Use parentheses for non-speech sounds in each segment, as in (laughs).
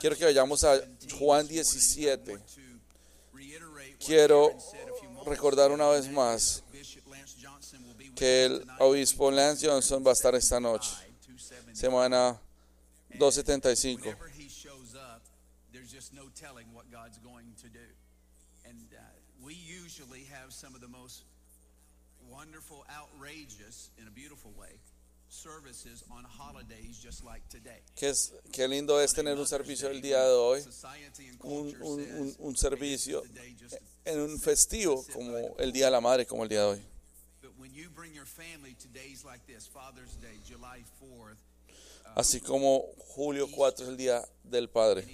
Quiero que vayamos a Juan 17. Quiero recordar una vez más que el obispo Lance Johnson va a estar esta noche, semana 275. Whenever he shows up, there's just no telling what God's going to do. And uh, wonderful, outrageous, in a services on holidays just like today. Qué, es- qué lindo es tener un servicio el día de hoy, un, un- un- un servicio en un festivo como el Día de la Madre, como el día de hoy. but when you bring your family to days like this, Father's Day, July 4th, Así como julio 4 es el Día del Padre.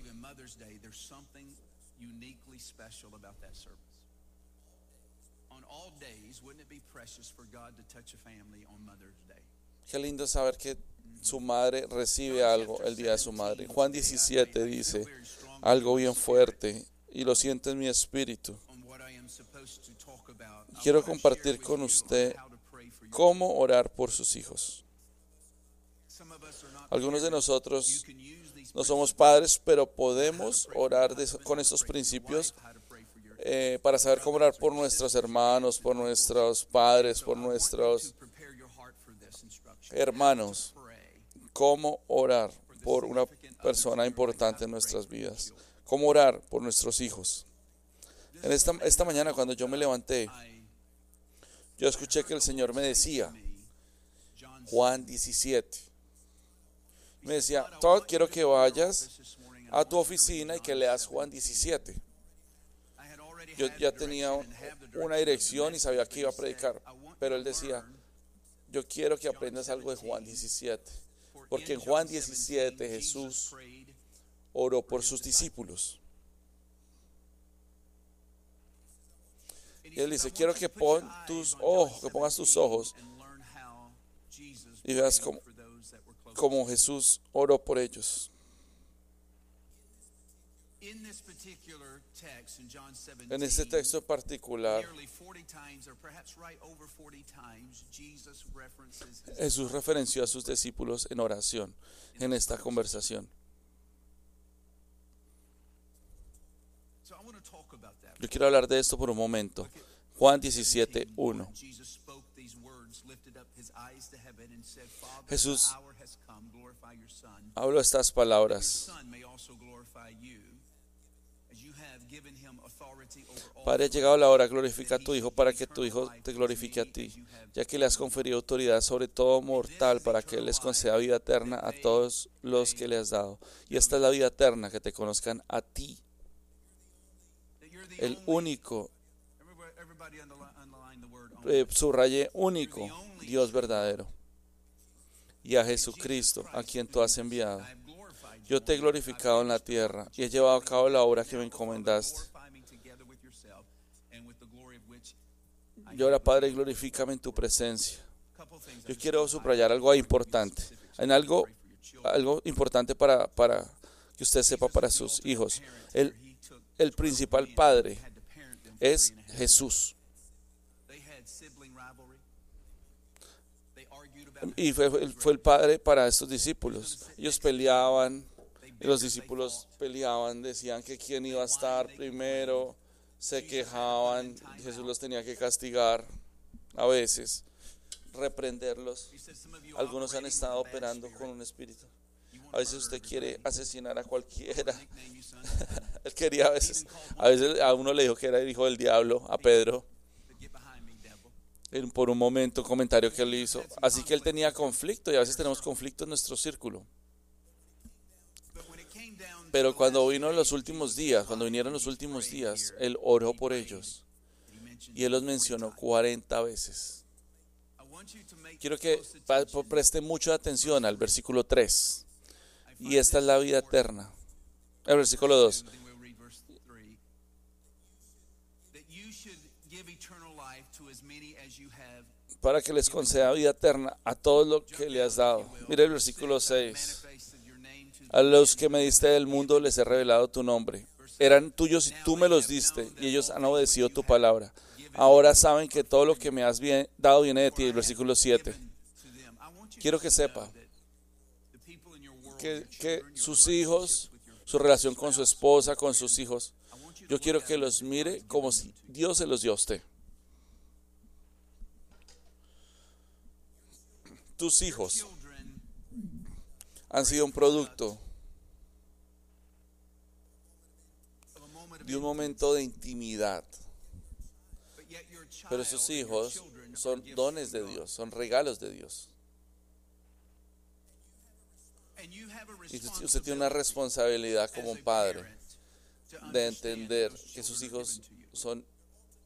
On all days, wouldn't it be precious for God to touch a family on Mother's Day? Qué lindo saber que su madre recibe algo el día de su madre. Juan 17 dice algo bien fuerte y lo siento en mi espíritu. Quiero compartir con usted cómo orar por sus hijos. Algunos de nosotros no somos padres, pero podemos orar con estos principios eh, para saber cómo orar por nuestros hermanos, por nuestros padres, por nuestros to prepare your heart for this instruction. Hermanos. Cómo orar por una persona importante en nuestras vidas. Cómo orar por nuestros hijos. En esta, esta mañana cuando yo me levanté, yo escuché que el Señor me decía, Juan 17, me decía, Todd, quiero que vayas a tu oficina y que leas Juan 17. I had already Yo ya tenía una dirección y sabía que iba a predicar, "I want pero él decía, yo quiero que aprendas algo de Juan 17, for porque en Juan John 17 Jesus Jesús oró por sus discípulos. él dice, "I want quiero que pon tus ojos, que pongas tus 17 ojos y veas cómo- for those that were close como to him." Jesús oró por ellos. In this particular text in John 17, En este texto particular, nearly 40 times, or perhaps right over 40 times, Jesus references his Jesús referenció a sus discípulos en oración en esta conversación. So I want to talk about that. Yo quiero hablar de esto por un momento. Juan 17, 1. Jesus spoke these words, lifted up his eyes to heaven and said, Father, Jesús. Hablo estas palabras. Padre, ha llegado la hora, glorifica a tu Hijo para que tu Hijo te glorifique a ti, ya que le has conferido autoridad sobre todo mortal para que les conceda vida eterna a todos los que le has dado. Y esta es la vida eterna, que te conozcan a ti, el único, eh, subraye único, Dios verdadero, y a Jesucristo, a quien tú has enviado. Yo te he glorificado en la tierra y he llevado a cabo la obra que me encomendaste. Y ahora, Padre, glorifícame en tu presencia. Yo quiero subrayar algo importante, en algo, algo importante para, para que usted sepa para sus hijos. El, el principal padre es Jesús. Y fue- fue el padre para estos discípulos. Ellos peleaban, y los discípulos peleaban, decían que quién iba a estar primero, se quejaban, Jesús los tenía que castigar a veces, reprenderlos. Algunos han estado operando con un espíritu. A veces usted quiere asesinar a cualquiera. (laughs) Él quería a veces, a veces a uno le dijo que era el hijo del diablo, a Pedro, por un momento, comentario que él hizo. Así que él tenía conflicto y a veces tenemos conflicto en nuestro círculo. Pero cuando vino los últimos días, cuando vinieron los últimos días, él oró por ellos y él los mencionó 40 veces. Quiero que preste mucha atención al versículo 3. Y esta es la vida eterna. El versículo 2. Para que les conceda vida eterna a todos lo que le has dado. Mira el versículo 6. A los que me diste del mundo les he revelado tu nombre. Eran tuyos y tú me los diste y ellos han obedecido tu palabra. Ahora saben que todo lo que me has bien- dado viene de ti. El versículo 7. Quiero que sepa que, que sus hijos su relación con su esposa, con sus hijos. Yo quiero que los mire como si Dios se los dio a usted. Tus hijos han sido un producto de un momento de intimidad, pero sus hijos son dones de. Dios, son regalos de Dios. Y usted tiene una responsabilidad como padre de entender que sus hijos son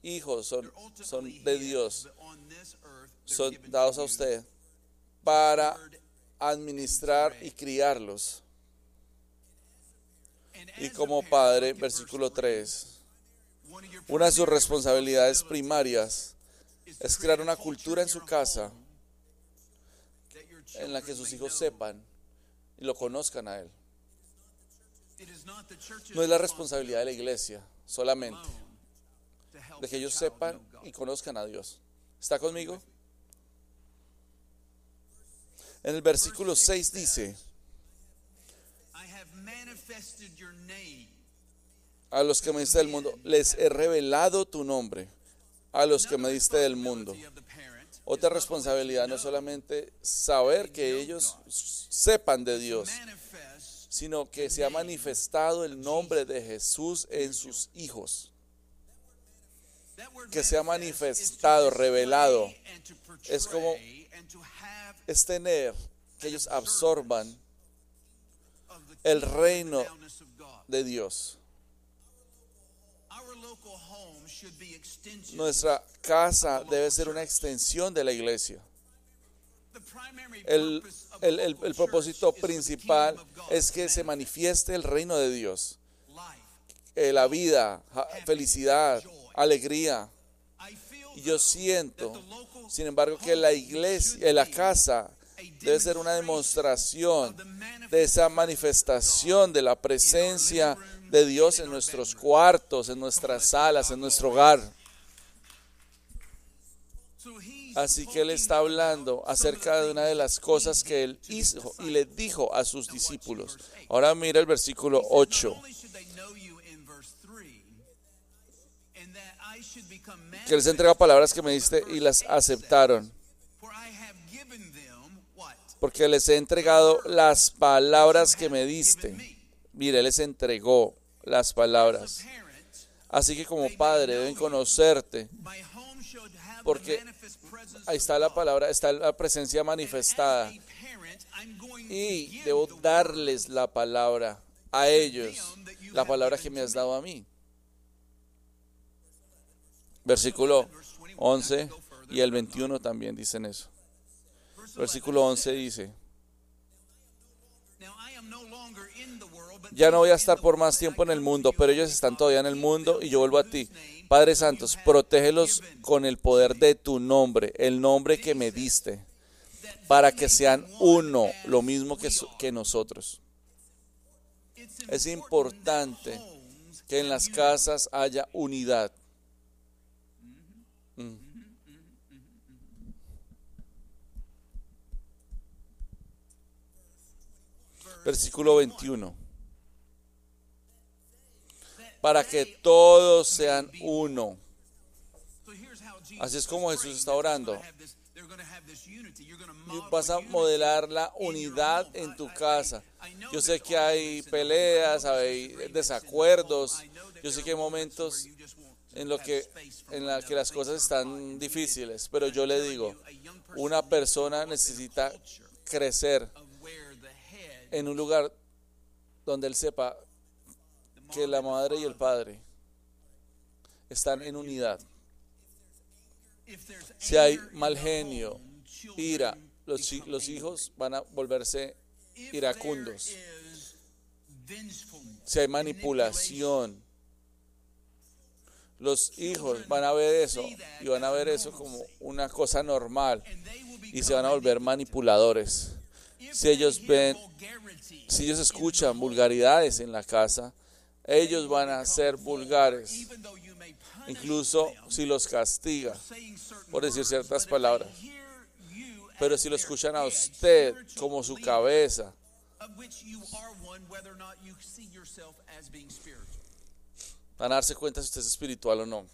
hijos, son, son de Dios, son dados a usted para administrar y criarlos. Y como padre, versículo three. 3, One of your una de sus responsabilidades primarias es crear una cultura en su casa en la que sus hijos sepan y lo conozcan a Él. No es la responsabilidad de la iglesia solamente, de que ellos sepan y conozcan a Dios. ¿Está conmigo? En el versículo 6 dice, a los que me diste del mundo, les he revelado tu nombre, a los que me diste del mundo. Otra responsabilidad no solamente saber que ellos sepan de Dios, sino que se ha manifestado el nombre de Jesús en sus hijos. Que se ha manifestado, revelado. Es como- Es tener que ellos absorban el reino de Dios. Nuestra casa debe ser una extensión de la iglesia. El, el- el- propósito principal es que se manifieste el reino de Dios. Eh, la vida, felicidad, alegría. Y yo siento, sin embargo, que la iglesia, la casa debe ser una demostración de esa manifestación de la presencia de Dios en nuestros cuartos, en nuestras salas, en nuestro hogar. Así que él está hablando acerca de una de las cosas que él hizo y le dijo a sus discípulos. Ahora mira el versículo 8. Que les entrega palabras que me diste y las aceptaron. Porque les he entregado las palabras que me diste. Mire, les entregó las palabras. Así que como padre deben conocerte. Porque Ahí está la palabra, está la presencia manifestada. Y debo darles la palabra a ellos, la palabra que me has dado a mí. Versículo 11 y el 21 también dicen eso. Verse 11 Versículo 11 says, dice, ya no voy a estar por más tiempo en el mundo, pero ellos están todavía en el mundo y yo vuelvo a ti. Padre Santos, protégelos con el poder de tu nombre, el nombre que me diste, para que sean uno, lo mismo que, que nosotros. Es important importante que en las casas haya unidad. Versículo 21. Para que todos sean uno. Así es como. Jesús está orando. Vas a modelar la unidad en tu casa. Yo sé que hay peleas, hay desacuerdos. Yo sé que hay momentos en lo que en la que las cosas están difíciles, pero yo le digo, una persona necesita crecer en un lugar donde él sepa que la madre y el padre están en unidad. Si hay mal genio, ira, los, los hijos van a volverse iracundos. Si hay manipulación, los hijos van a ver eso y van a ver eso como una cosa normal y se van a volver manipuladores. Si ellos ven, si ellos escuchan vulgaridades en la casa, ellos van a ser vulgar, vulgares, incluso si los castiga. por decir ciertas palabras. Pero si lo escuchan a usted como su cabeza, Van a darse cuenta si usted es espiritual o no.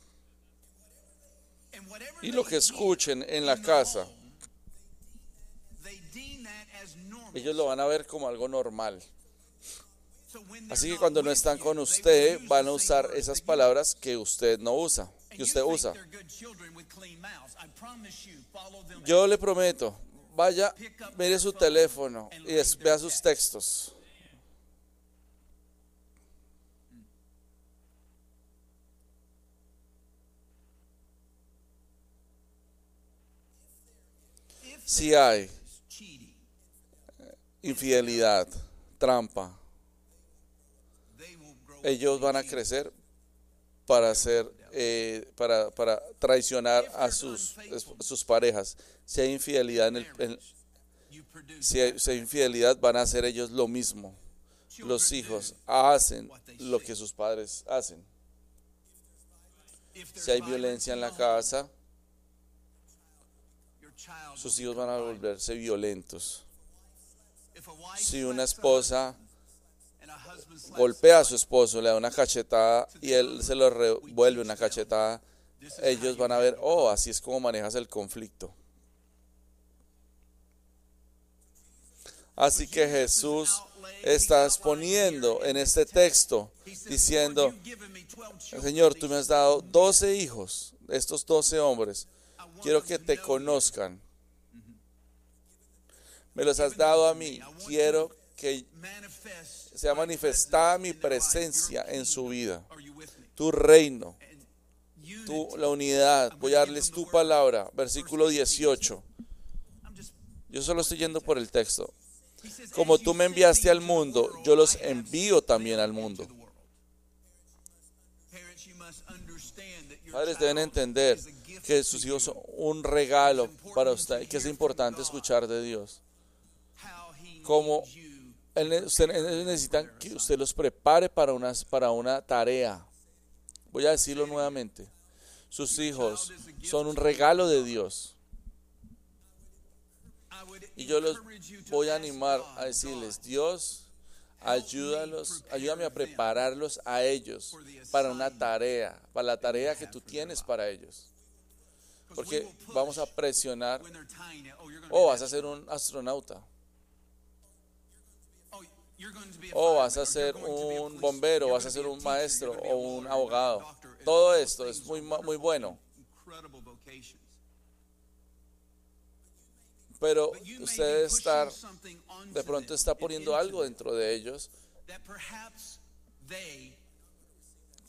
Y lo que escuchen en la casa, ellos lo van a ver como algo normal. Así que cuando no están con usted, van a usar esas palabras que usted no usa, que usted usa. Yo le prometo, vaya, mire su teléfono y vea sus textos. Si hay infidelidad, trampa, ellos van a crecer para hacer, eh, para, para traicionar a sus, sus parejas. Si hay infidelidad en el, si hay, infidelidad, van a hacer ellos lo mismo. Los hijos hacen lo que sus padres hacen. Si hay violencia en la casa, sus hijos van a volverse violentos. Si una esposa golpea a su esposo, le da una cachetada y él se lo revuelve una cachetada, ellos van a ver, oh, así es como manejas el conflicto. Así que Jesús está exponiendo en este texto diciendo, "Lord, you've given me 12 children. Señor, tú me has dado 12 hijos, estos 12 hombres, quiero que te conozcan. Me los has dado a mí, quiero que sea manifestada mi presencia en su vida, tu reino, tu, la unidad. Voy a darles tu palabra, versículo 18. I'm just- Yo solo estoy yendo por el texto. Como "As tú me enviaste al mundo, yo los envío también al mundo. Padres deben entender que sus hijos son un regalo para usted y que es importante escuchar de Dios. Como necesitan que usted los prepare para, unas, para una tarea. Voy a decirlo nuevamente. Sus hijos son un regalo de Dios. Y yo los voy a animar a decirles, Dios, ayúdalos, ayúdame a prepararlos a ellos para una tarea, para la tarea que tú tienes para ellos. Porque vamos a presionar. Oh, oh, vas a ser un astronauta, oh, o vas fireman, a ser un bombero, vas a ser un maestro o un abogado. Todo esto es muy, muy bueno. Pero usted estar, de pronto está poniendo algo dentro de ellos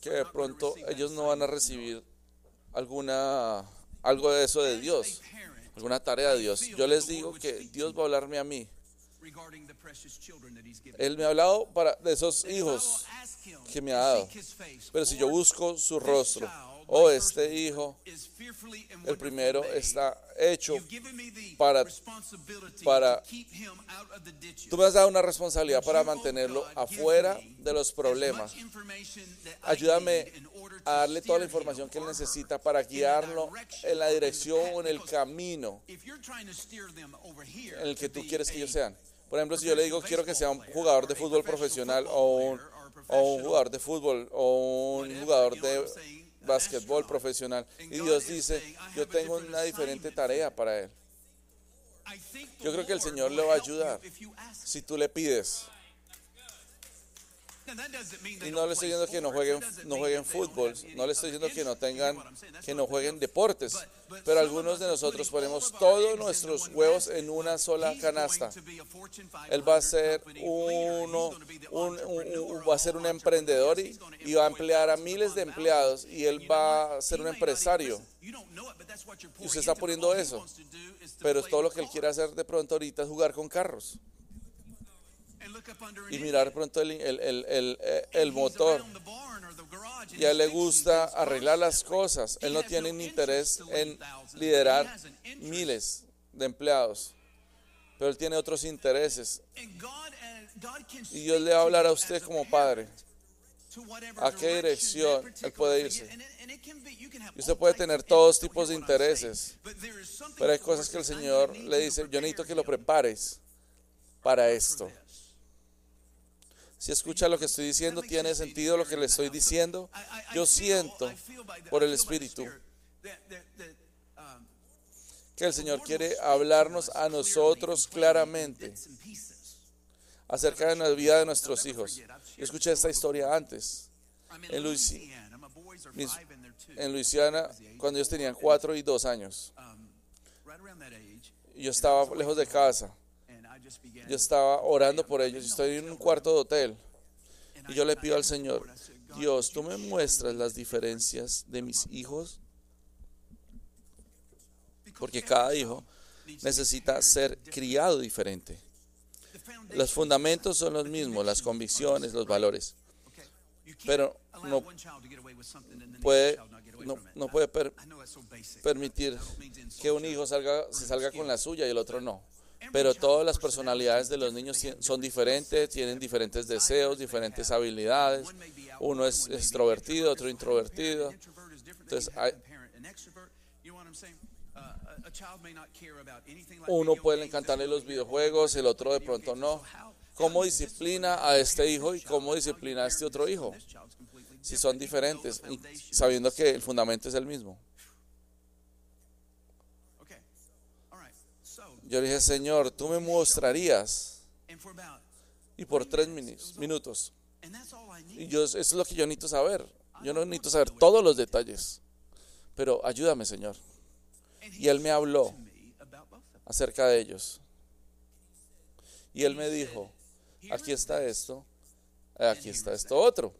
que de pronto ellos no van a recibir alguna algo de eso de Dios, alguna tarea de Dios. Yo les digo que Dios va a hablarme a mí. Él me ha hablado para de esos hijos, que me ha dado. pero si yo busco su rostro, oh este hijo, el primero está hecho para- para-. Tú me has dado una responsabilidad para mantenerlo afuera de los as problemas. Ayúdame a darle toda la información que él necesita para guiarlo en la dirección o en el camino en el que tú quieres que ellos sean. Por ejemplo, si yo le digo quiero que sea un jugador de fútbol profesional o un, o un jugador de fútbol o un jugador de básquetbol profesional y Dios dice, yo tengo una diferente tarea para él. Yo creo que el Señor le va a ayudar. Si tú le pides, y no le estoy diciendo que no jueguen, no jueguen fútbol, no le estoy diciendo que no tengan, que no jueguen deportes, pero algunos de nosotros ponemos todos nuestros huevos en una sola canasta. to be a Fortune 500 Él va a ser uno, un, va a ser un emprendedor y, va a emplear a miles de empleados y él va a ser un empresario. Y usted está poniendo eso. Pero todo lo que él quiere hacer de pronto ahorita es jugar con carros y mirar pronto el, el, el, el, eh, motor. Y a él le gusta arreglar las cosas. Él no tiene no interés en liderar miles de empleados. Pero él tiene otros intereses. Uh, Y Dios le va a hablar a usted como padre. ¿A qué dirección él puede irse? Y usted puede tener todos tipos de intereses. Pero hay cosas que el Señor le dice, yo necesito que lo prepares para esto. Si escucha lo que estoy diciendo, tiene sentido lo que le estoy diciendo. Yo siento por el Espíritu que el Señor quiere hablarnos a nosotros claramente acerca de la vida de nuestros hijos. Yo escuché esta historia antes. En, en Luisiana, cuando ellos tenían cuatro y dos años, yo estaba lejos de casa. Yo estaba orando por ellos. Estoy en un cuarto de hotel. Y yo le pido al Señor, Dios, tú me muestras las diferencias de mis hijos. Porque cada hijo necesita ser criado diferente. Los fundamentos son los mismos, las convicciones, los valores. Pero no puede, no, puede permitir que un hijo salga, se salga con la suya y el otro no. Pero todas las personalidades de los niños son diferentes, tienen diferentes deseos, diferentes habilidades. Uno es extrovertido, otro introvertido. Entonces, uno puede encantarle los videojuegos, el otro de pronto no. ¿Cómo disciplina a este hijo y cómo disciplina a este otro hijo? Si son diferentes, sabiendo que el fundamento es el mismo. Yo dije, Señor, tú me mostrarías. Y por tres minutos. Y yo, eso es lo que yo necesito saber. Yo no necesito saber todos los detalles. Pero ayúdame, Señor. Y Él me habló acerca de ellos. Y Él me dijo, aquí está esto, aquí está esto otro.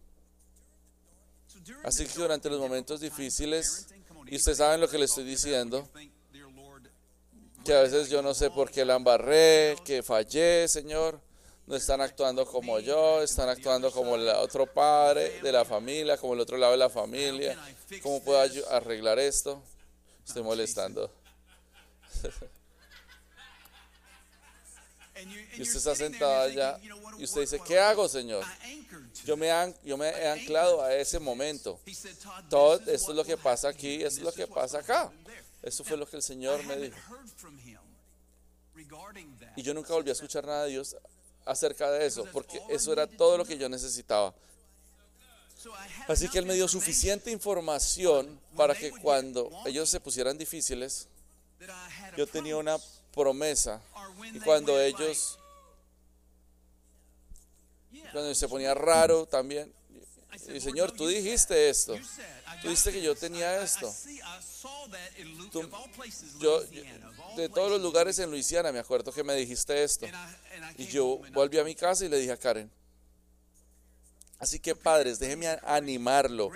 Así que durante los momentos difíciles, y ustedes saben lo que le estoy diciendo, que a veces yo no sé por qué la embarré, que fallé, Señor. No están actuando como yo, están actuando como el otro padre de la familia, como el otro lado de la familia. ¿Cómo puedo arreglar esto? Estoy molestando. (laughs) y usted está sentado allá y usted dice, ¿qué hago, Señor? Yo me, yo me he anclado a ese momento. Todo esto es lo que pasa aquí, esto es lo que pasa acá. Eso fue lo que el Señor me dijo. Y yo nunca volví a escuchar nada de Dios acerca de eso, porque eso era todo lo que yo necesitaba. Así que Él me dio suficiente información para que cuando ellos se pusieran difíciles, yo tenía una promesa. Y cuando ellos, cuando se ponía raro también, y Señor, tú dijiste esto. Tú dijiste que yo tenía esto. yo, de todos los lugares en Luisiana, me acuerdo que me dijiste esto. Y yo volví a mi casa y le dije a Karen. Así que padres, déjenme animarlo.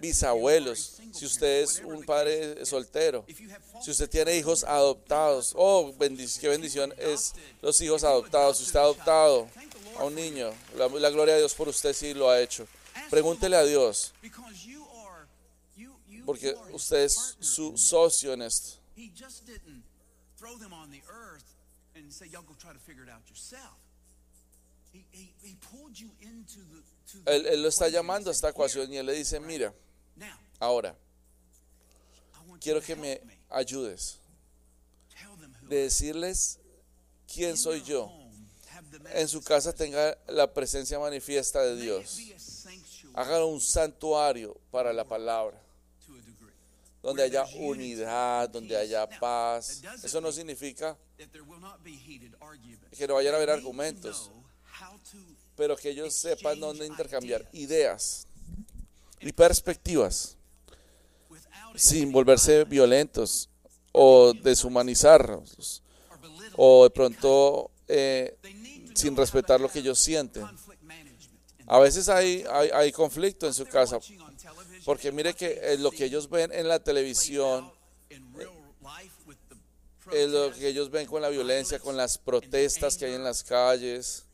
Bisabuelos, si usted es un padre soltero, si usted tiene hijos adoptados, oh, qué bendición es los hijos adoptados. Si usted ha adoptado a un niño, la, la gloria a Dios por usted si lo ha hecho. Pregúntele a Dios, porque usted es su socio en esto. Él, él, lo está llamando a esta ecuación y él le dice, mira, ahora, quiero que me ayudes de decirles quién soy yo. En su casa tenga la presencia manifiesta de Dios hagan un santuario para la palabra, donde haya unidad, donde haya paz. Eso no significa que no vayan a haber argumentos, pero que ellos sepan dónde intercambiar ideas y perspectivas sin volverse violentos o deshumanizarlos o de pronto eh, sin respetar lo que ellos sienten. A veces hay, hay, conflicto en su casa, porque mire que eh, lo que ellos ven en la televisión, es lo que ellos ven con la violencia, con las protestas que hay en las calles.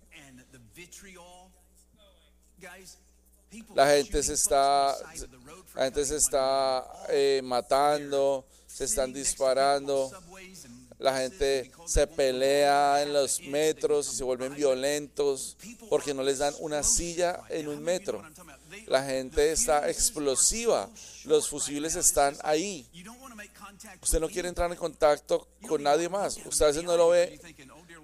La gente se está, la gente se está eh, matando, se están disparando la gente se pelea en los metros y se vuelven violentos porque no les dan una silla en un metro. La gente está explosiva, los fusibles están ahí. Usted no quiere entrar en contacto con nadie más. Usted a veces no lo ve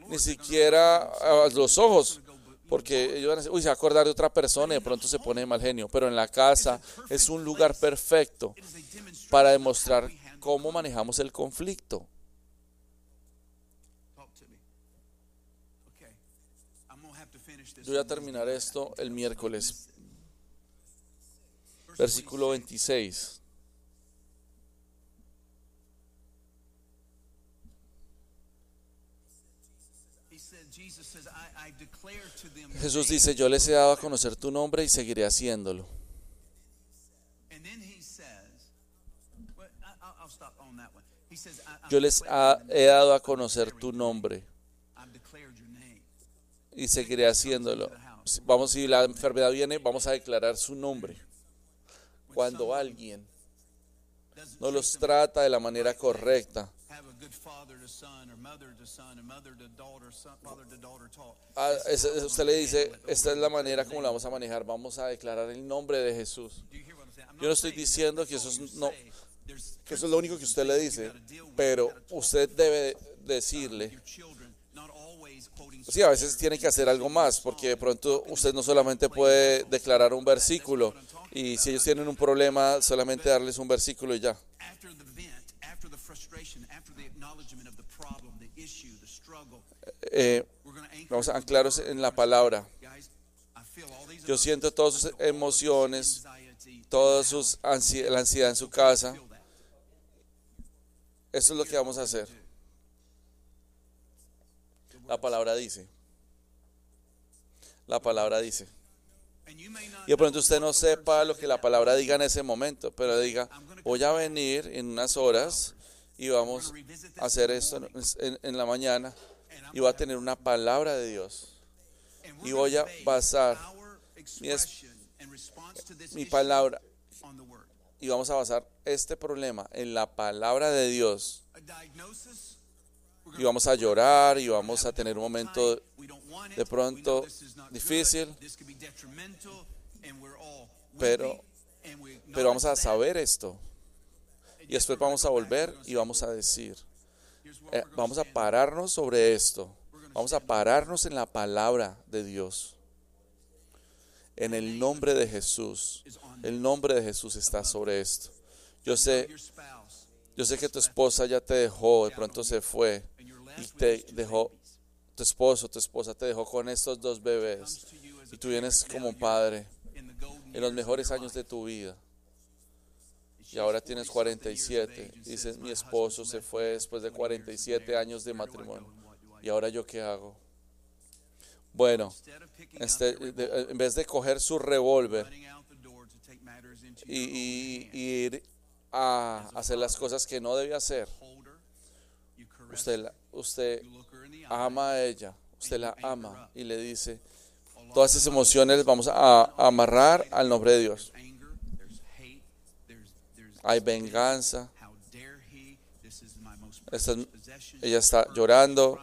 ni siquiera a los ojos. Porque ellos van a decir, uy, se va a acordar de otra persona y de pronto se pone mal genio. Pero en la casa es un lugar perfecto para demostrar cómo manejamos el conflicto. Yo voy a terminar esto el miércoles. 26. Versículo 26. He said, Jesus says, I, I declare to them your Jesús name." dice, yo les he dado a conocer tu nombre y seguiré haciéndolo. Yo les ha- he dado a conocer tu nombre y seguiré haciéndolo. Vamos, si la enfermedad viene, vamos a declarar su nombre. Cuando alguien no los trata de la manera correcta, ah, ese- ese- usted le dice, esta es la manera como la vamos a manejar, vamos a declarar el nombre de Jesús. Yo no estoy diciendo que eso es no- Que eso es lo único que usted le dice, pero usted debe decirle Sí, a veces tiene que hacer algo más, porque de pronto usted no solamente puede declarar un versículo y si ellos tienen un problema, solamente darles un versículo y ya. Eh, vamos a anclaros en la palabra. Yo siento todas sus emociones, house. sus ansi- la ansiedad en su casa. Eso es lo que vamos a hacer. La palabra dice. La palabra dice. Y de pronto usted no sepa lo que la palabra diga en ese momento, pero diga, voy a venir en unas horas y vamos a hacer esto en, la mañana y voy a tener una palabra de Dios. Y voy a basar mi mi palabra y vamos a basar este problema en la palabra de Dios y vamos a llorar y vamos a tener un momento de pronto difícil, pero- pero vamos a saber esto y después vamos a volver y vamos a decir, eh, vamos a pararnos sobre esto, vamos a pararnos en la palabra de Dios. En el nombre de Jesús, el nombre de Jesús está sobre esto. Yo sé, yo sé que tu esposa ya te dejó, de pronto se fue, y te dejó, tu esposo, tu esposa te dejó con estos dos bebés y tú vienes como padre en los mejores años de tu vida y ahora tienes 40 something years of 47. age and Dices, mi "My esposo se fue después de 20 years of 47 marriage. años de matrimonio. ¿Y do?" ahora yo qué hago? Bueno, este, de- en vez de coger su revólver y, y- y ir a hacer las cosas que no debe hacer, usted, la- usted ama a ella, usted la ama y le dice, todas esas emociones las vamos a, amarrar al nombre de Dios. Hay venganza, Esta- ella está llorando.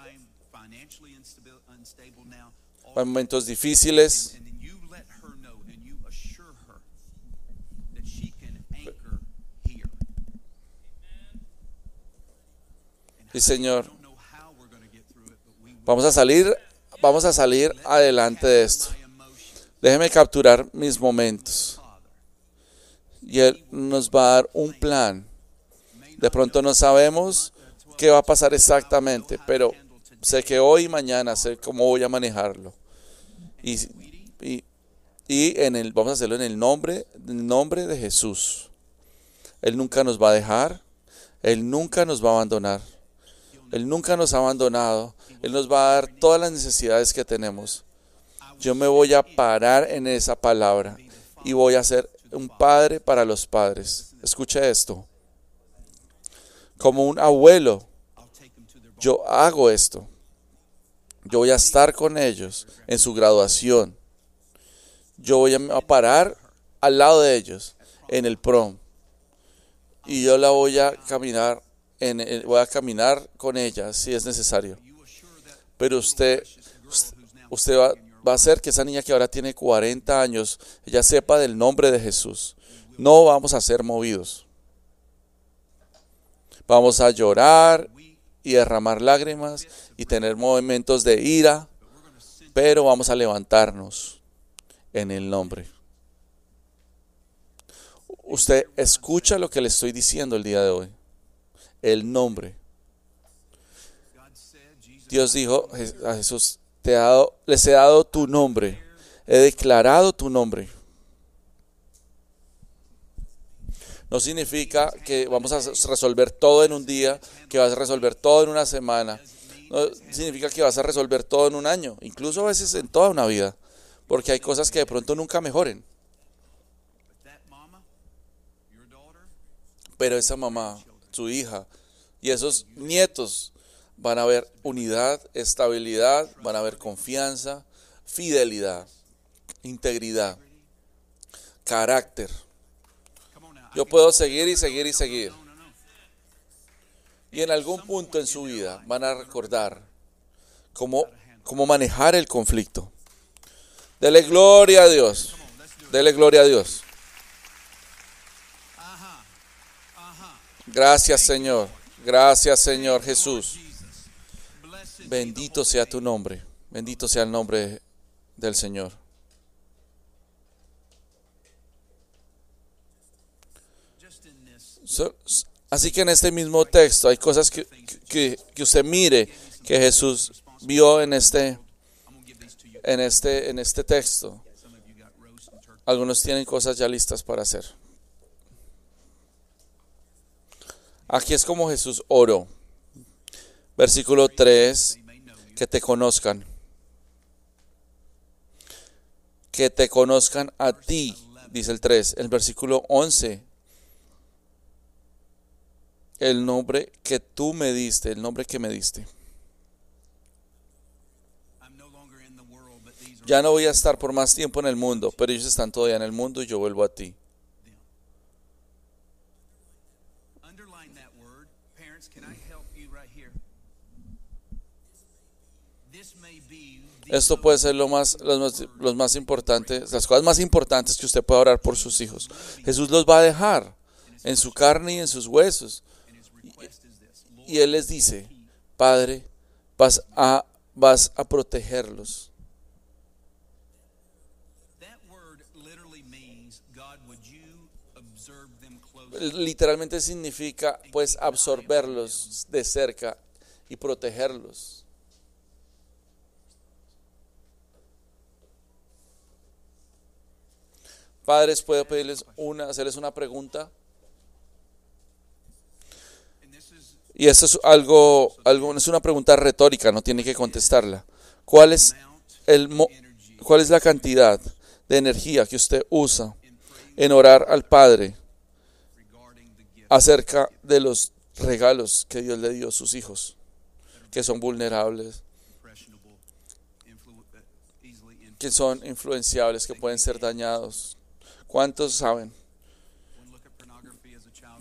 hay momentos difíciles, how- Señor. Vamos a salir, vamos a salir adelante de esto. Déjeme capturar mis momentos. Y Él nos va a dar un plan. De pronto no sabemos 12 qué va a pasar exactamente, pero sé que hoy y mañana sé cómo voy a manejarlo. Y, y, y en el, vamos a hacerlo en el nombre, nombre de Jesús. Él nunca nos va a dejar, Él nunca nos va a abandonar. Él nunca nos ha abandonado. Él nos va a dar todas las necesidades que tenemos. Yo me voy a parar en esa palabra y voy a ser un padre para los padres. Escuche esto. Como un abuelo, yo hago esto. Yo voy a estar con ellos en su graduación. Yo voy a parar al lado de ellos en el prom. Y yo la voy a caminar voy a caminar con ella si es necesario. Pero usted usted va, 16 in your va a hacer que esa niña que ahora tiene 40 años, ella sepa del nombre de Jesús. No vamos a ser movidos. Vamos a llorar y derramar lágrimas y tener momentos de ira, pero vamos a levantarnos en el nombre. Usted escucha lo que le estoy diciendo el día de hoy. El nombre. Dios dijo a Jesús, te he dado, les he dado tu nombre, he declarado tu nombre. No significa que vamos a resolver todo en un día, que vas a resolver todo en una semana. No significa que vas a resolver todo en un año, incluso a veces en toda una vida, porque hay cosas que de pronto nunca mejoren. Pero esa mamá, su hija y esos nietos van a ver unidad, estabilidad, van a ver confianza, fidelidad, integridad, carácter. Yo puedo seguir y seguir y seguir. Y en algún punto en su vida van a recordar cómo, cómo manejar el conflicto. Dele gloria a Dios. Dele gloria a Dios. Gracias Señor. Gracias Señor Jesús. Bendito sea tu nombre. Bendito sea el nombre del Señor. Así que en este mismo texto hay cosas que, que, usted mire que Jesús vio en este, en este, en este texto. Algunos tienen cosas ya listas para hacer. Aquí es como Jesús oró. Versículo 3, que te conozcan. Que te conozcan a ti, dice el 3. El versículo 11, el nombre que tú me diste, el nombre que me diste. Ya no voy a estar por más tiempo en el mundo, pero ellos están todavía en el mundo y yo vuelvo a ti. Esto puede ser lo más, los, más, los más importantes, las cosas más importantes que usted pueda orar por sus hijos. Jesús los va a dejar en su carne y en sus huesos. Y Él les dice, Padre, vas a, vas a protegerlos. Literalmente significa pues absorberlos de cerca y protegerlos. Padres, puedo pedirles una, hacerles una pregunta. Y esto es algo, algo, es una pregunta retórica, no tiene que contestarla. ¿Cuál es, el, ¿Cuál es la cantidad de energía que usted usa en orar al Padre acerca de los regalos que Dios le dio a sus hijos, que son vulnerables, que son influenciables, que pueden ser dañados? ¿Cuántos saben?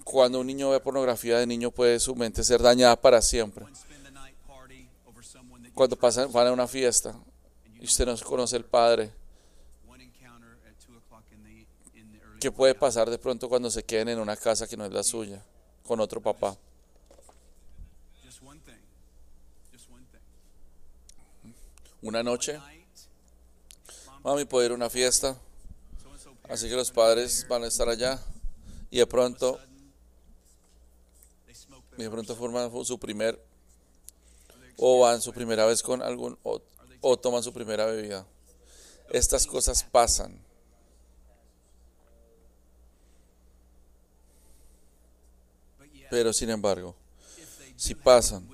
Cuando un niño ve pornografía de niño puede su mente ser dañada para siempre. Cuando pasan, van a una fiesta y usted no conoce el padre, ¿qué puede pasar de pronto cuando se queden en una casa que no es la suya, con otro papá? Una noche, mami, puede ir a una fiesta. Así que los padres van a estar allá y de pronto, de pronto forman su primer, o van su primera vez con algún, o, o toman su primera bebida. Estas cosas pasan. Pero sin embargo, si pasan,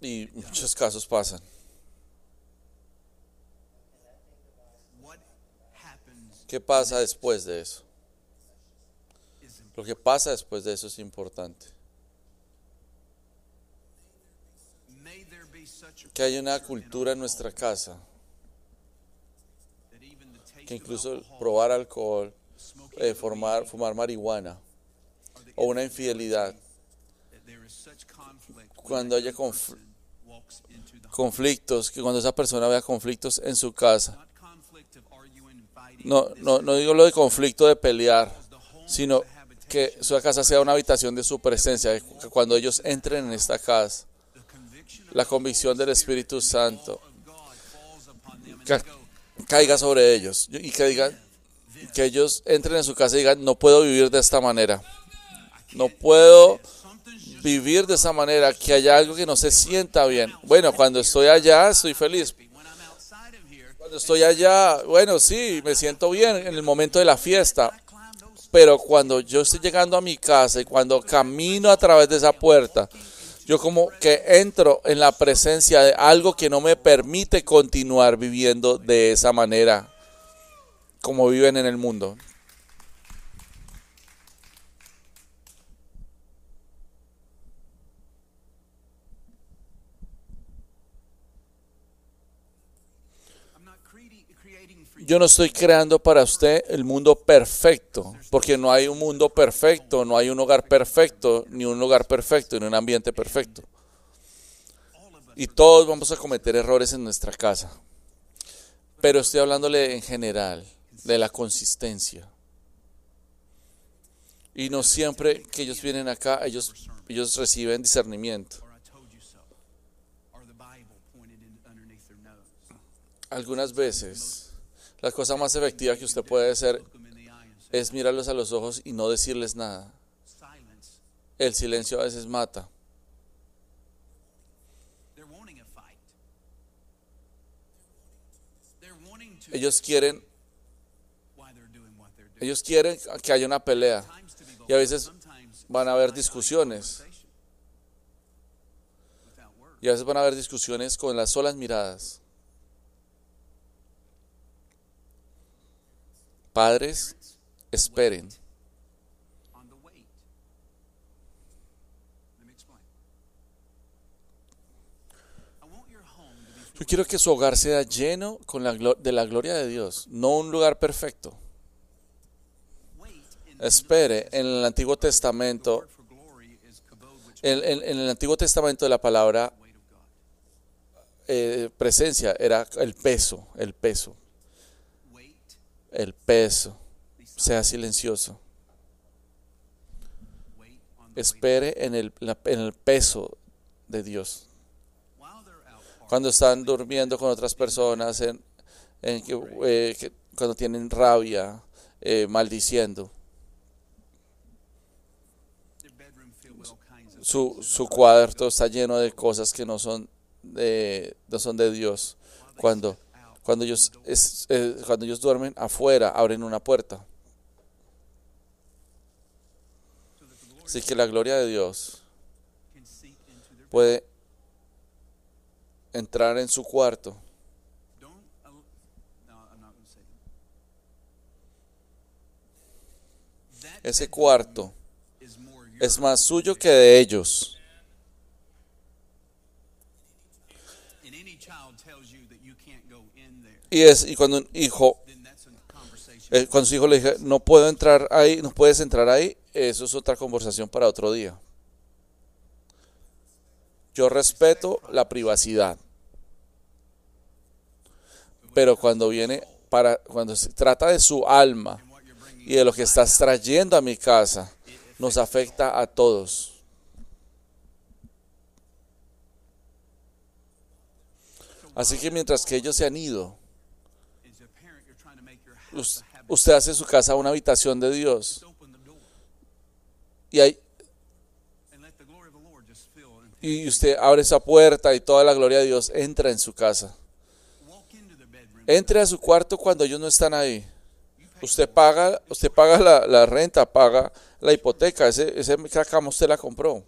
y en muchos casos pasan, ¿Qué pasa después de eso? Lo que pasa después de eso es importante. Que hay una cultura en nuestra casa que incluso probar alcohol, eh, fumar marihuana o una infidelidad, cuando haya conflictos, que cuando esa persona vea conflictos en su casa, no, no, no digo lo de conflicto de pelear, sino que su casa sea una habitación de su presencia, que cuando ellos entren en esta casa, la convicción del Espíritu Santo, ca- caiga sobre ellos y que digan que ellos entren en su casa y digan no puedo vivir de esta manera. No puedo vivir de esa manera. Que haya algo que no se sienta bien bueno cuando estoy allá estoy feliz cuando estoy allá bueno sí me siento bien en el momento de la fiesta pero cuando yo estoy llegando a mi casa y cuando camino a través de esa puerta, yo como que entro en la presencia de algo que no me permite continuar viviendo de esa manera como viven en el mundo. Yo no estoy creando para usted el mundo perfecto, porque no hay un mundo perfecto, no hay un hogar perfecto, ni un lugar perfecto, ni un ambiente perfecto. Y todos vamos a cometer errores en nuestra casa. Pero estoy hablándole en general de la consistencia. Y no siempre que ellos vienen acá, ellos, ellos reciben discernimiento. Algunas veces, la cosa más efectiva que usted puede hacer es mirarlos a los ojos y no decirles nada. El silencio a veces mata. Ellos quieren, ellos quieren que haya una pelea. Y a veces van a haber discusiones. Y a veces van a haber discusiones con las solas miradas. To be Yo quiero que su hogar sea lleno con la de la gloria de Dios, no un lugar perfecto. Espere, en el Antiguo Testamento, en, el Antiguo Testamento de la palabra eh, presencia era el peso, el peso, el peso. Sea silencioso. Espere en el, en el peso de Dios. Cuando están durmiendo con otras personas, eh, cuando tienen rabia, eh, maldiciendo. Su, su cuarto está lleno de cosas que no son de, no son de Dios. Cuando, cuando, ellos, es- eh, cuando ellos duermen afuera, abren una puerta. Así que la gloria de Dios puede entrar en su cuarto. Ese cuarto es más suyo que de ellos. Y, es, y cuando un hijo. Eh, cuando su hijo le dije, no puedo entrar ahí, no puedes entrar ahí, eso es otra conversación para otro día. Yo respeto la privacidad, pero cuando viene para, cuando se trata de su alma y de lo que estás trayendo a mi casa, nos afecta a todos. Así que mientras que ellos se han ido, usted hace su casa una habitación de Dios. Y, hay, y usted abre esa puerta y toda la gloria de Dios entra en su casa. Entre a su cuarto cuando ellos no están ahí. Usted paga, usted paga la, la renta, paga la hipoteca, ese, ese cama usted la compró.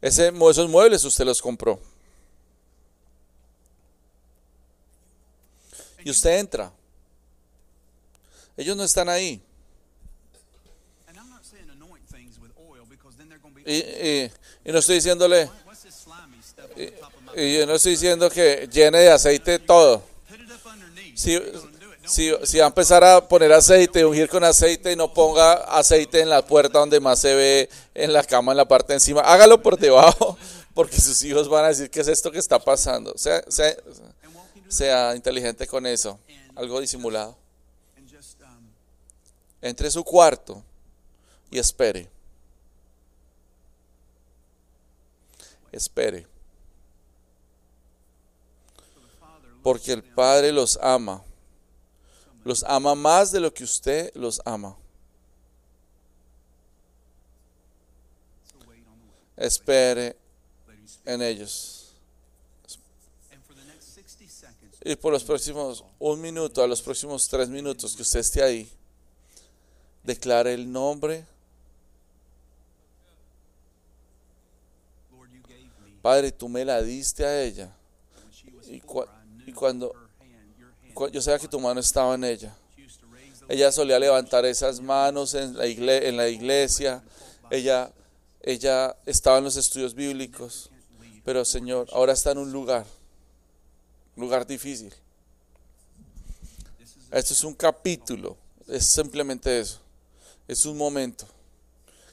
Ese, esos muebles usted los compró. Y usted entra. Ellos no están ahí. Y, y- y no estoy diciéndole, my y yo no estoy diciendo que llene de aceite todo. Si, si, si va a empezar a poner aceite, ungir con aceite y no ponga aceite en la puerta donde más se ve en la cama, en la parte de encima, hágalo por debajo, (laughs) porque sus hijos van a decir qué es esto que está pasando. Sea, sea, into sea inteligente con eso, algo disimulado. Entre su cuarto y espere. Espere. Porque el Padre los ama. Los ama más de lo que usted los ama. Espere en ellos. Y por los próximos un minuto, a los próximos tres minutos que usted esté ahí, declare el nombre. Padre, tú me la diste a ella. Y, I y cuando cu- yo sabía que tu mano estaba en ella. Ella solía levantar esas manos en la, igle- en la iglesia. Ella, ella estaba en los estudios bíblicos. Pero Señor, ahora está en un lugar, lugar difícil. Esto es un capítulo, es simplemente eso. Es un momento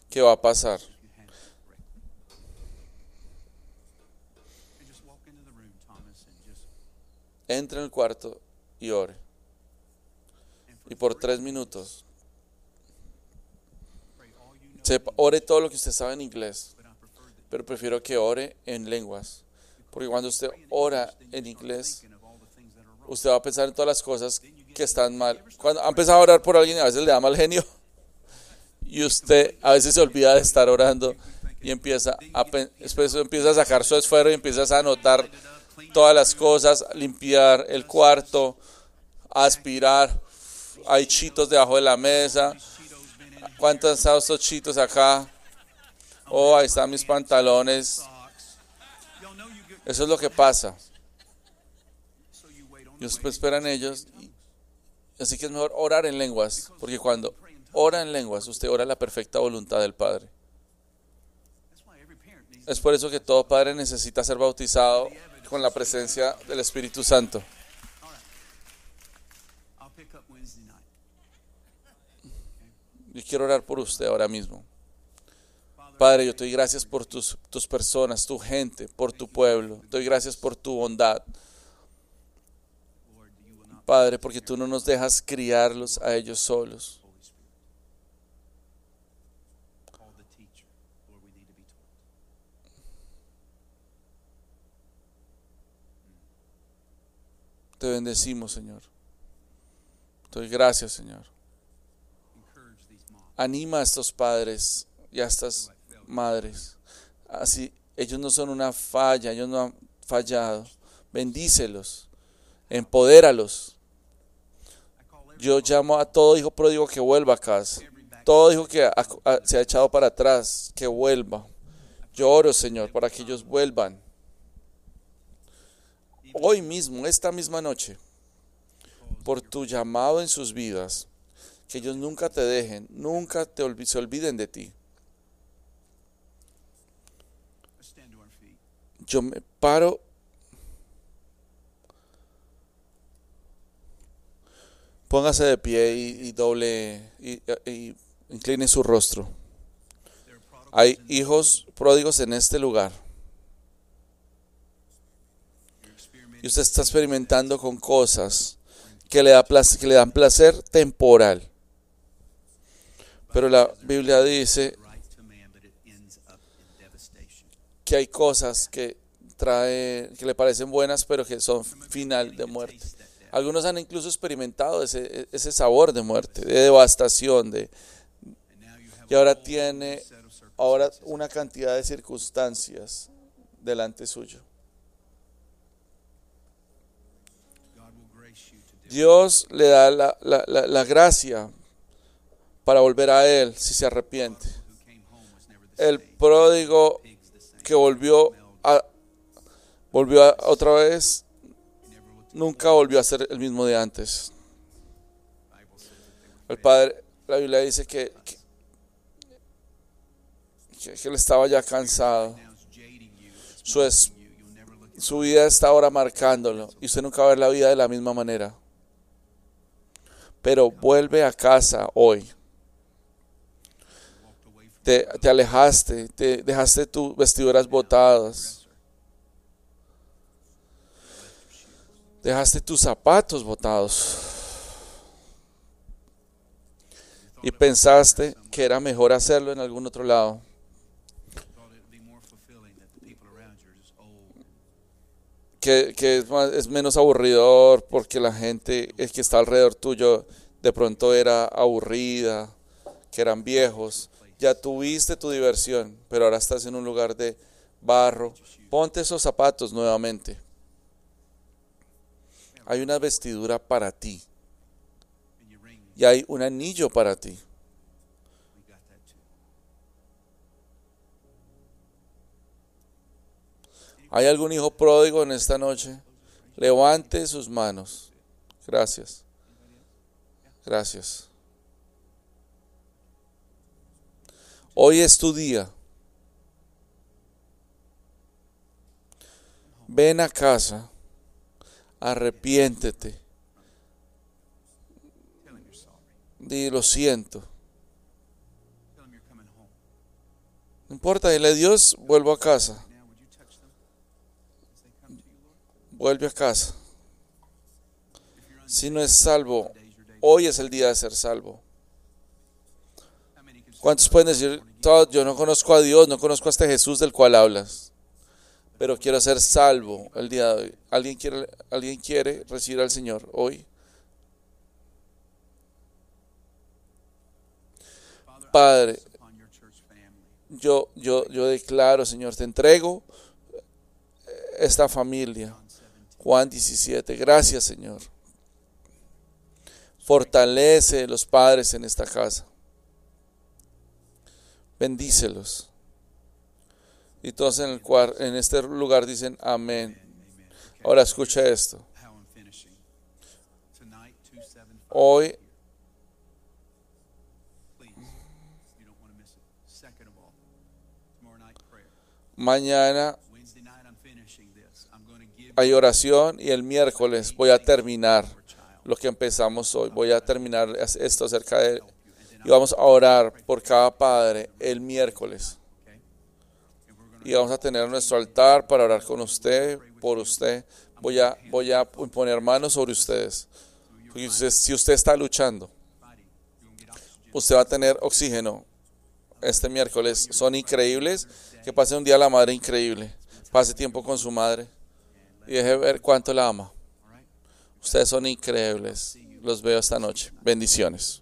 que va a pasar. Entre en el cuarto y ore. Y por tres minutos, sepa- ore todo lo que usted sabe en inglés. Pero prefiero que ore en lenguas. Porque cuando usted ora en inglés, usted va a pensar en todas las cosas que están mal. Cuando ha empezado a orar por alguien, a veces le da mal genio. Y usted a veces se olvida de estar orando y empieza a, después empieza a sacar su esfuerzo y empiezas a anotar todas las cosas, limpiar el cuarto, aspirar. Hay chitos debajo de la mesa. ¿Cuántos están estos chitos acá? Oh, ahí están mis pantalones. Eso es lo que pasa. después way. esperan ellos. y- Así que es mejor orar en lenguas. Porque cuando ora en lenguas, usted ora la perfecta voluntad del Padre. Es por eso que todo padre necesita ser bautizado con la presencia del Espíritu Santo. Yo quiero orar por usted ahora mismo. Padre, yo te doy gracias por tus, tus personas, tu gente, por tu pueblo. Doy gracias por tu bondad. Padre, porque tú no nos dejas criarlos a ellos solos. Te bendecimos, Señor. Te doy gracias, Señor. Anima a estos padres y a estas madres. Así, ellos no son una falla, ellos no han fallado. Bendícelos, empodéralos. Yo llamo a todo hijo pródigo que vuelva a casa. Todo hijo que se ha echado para atrás, que vuelva. Yo oro, Señor, para que ellos vuelvan. Hoy mismo, esta misma noche, por tu llamado en sus vidas, que ellos nunca te dejen, nunca te se olviden de ti. Yo me paro. Póngase de pie y, doble y, incline su rostro. Hay hijos pródigos en este lugar y usted está experimentando con cosas que le, da que le dan placer temporal. Pero la Biblia dice que hay cosas que trae, que le parecen buenas, pero que son final de muerte. Algunos han incluso experimentado ese, ese sabor de muerte, de devastación, de, y ahora tiene ahora una cantidad de circunstancias delante suyo. Dios le da la, la- la- la gracia para volver a Él si se arrepiente. El pródigo. Que volvió a, volvió otra vez, nunca volvió a ser el mismo de antes. El padre, la Biblia dice que, que, él estaba ya cansado. Su, es- su vida está ahora marcándolo y usted nunca va a ver la vida de la misma manera. Pero vuelve a casa hoy. Te, te alejaste, te dejaste tus vestiduras botadas, dejaste tus zapatos botados y pensaste que era mejor hacerlo en algún otro lado. que, que es, más- es menos aburridor porque la gente, que está alrededor tuyo, de pronto era aburrida, que eran viejos. Ya tuviste tu diversión, pero ahora estás en un lugar de barro. Ponte esos zapatos nuevamente. Hay una vestidura para ti y hay un anillo para ti. ¿Hay algún hijo pródigo en esta noche? Levante sus manos. Gracias. Gracias. Hoy es tu día. Ven a casa. Arrepiéntete. Di lo siento. No importa, dile a Dios, vuelvo a casa. Vuelve a casa. Si no es salvo, hoy es el día de ser salvo. ¿Cuántos pueden decir, "Todd, yo no conozco a Dios, no conozco a este Jesús del cual hablas, pero quiero ser salvo el día de hoy? ¿Alguien quiere, alguien quiere recibir al Señor hoy? Padre, yo, yo, yo declaro, Señor, te entrego esta familia. John 17. Juan 17, gracias Señor. Fortalece los padres en esta casa. Bendícelos. Y todos en, el cuar- en este lugar dicen amén. Ahora escucha esto. How I'm finishing. Tonight, 275. Hoy, mañana hay oración y el miércoles voy a terminar lo que empezamos hoy. Voy a terminar esto acerca de... Y vamos a orar por cada padre el miércoles. y vamos a tener nuestro altar para orar con usted, por usted. Voy a, voy a poner manos sobre ustedes. Si usted está luchando, usted va a tener oxígeno este miércoles. Son increíbles. Que pase un día la madre increíble. Pase tiempo con su madre y deje ver cuánto la ama. Ustedes son increíbles. Los veo esta noche. Bendiciones.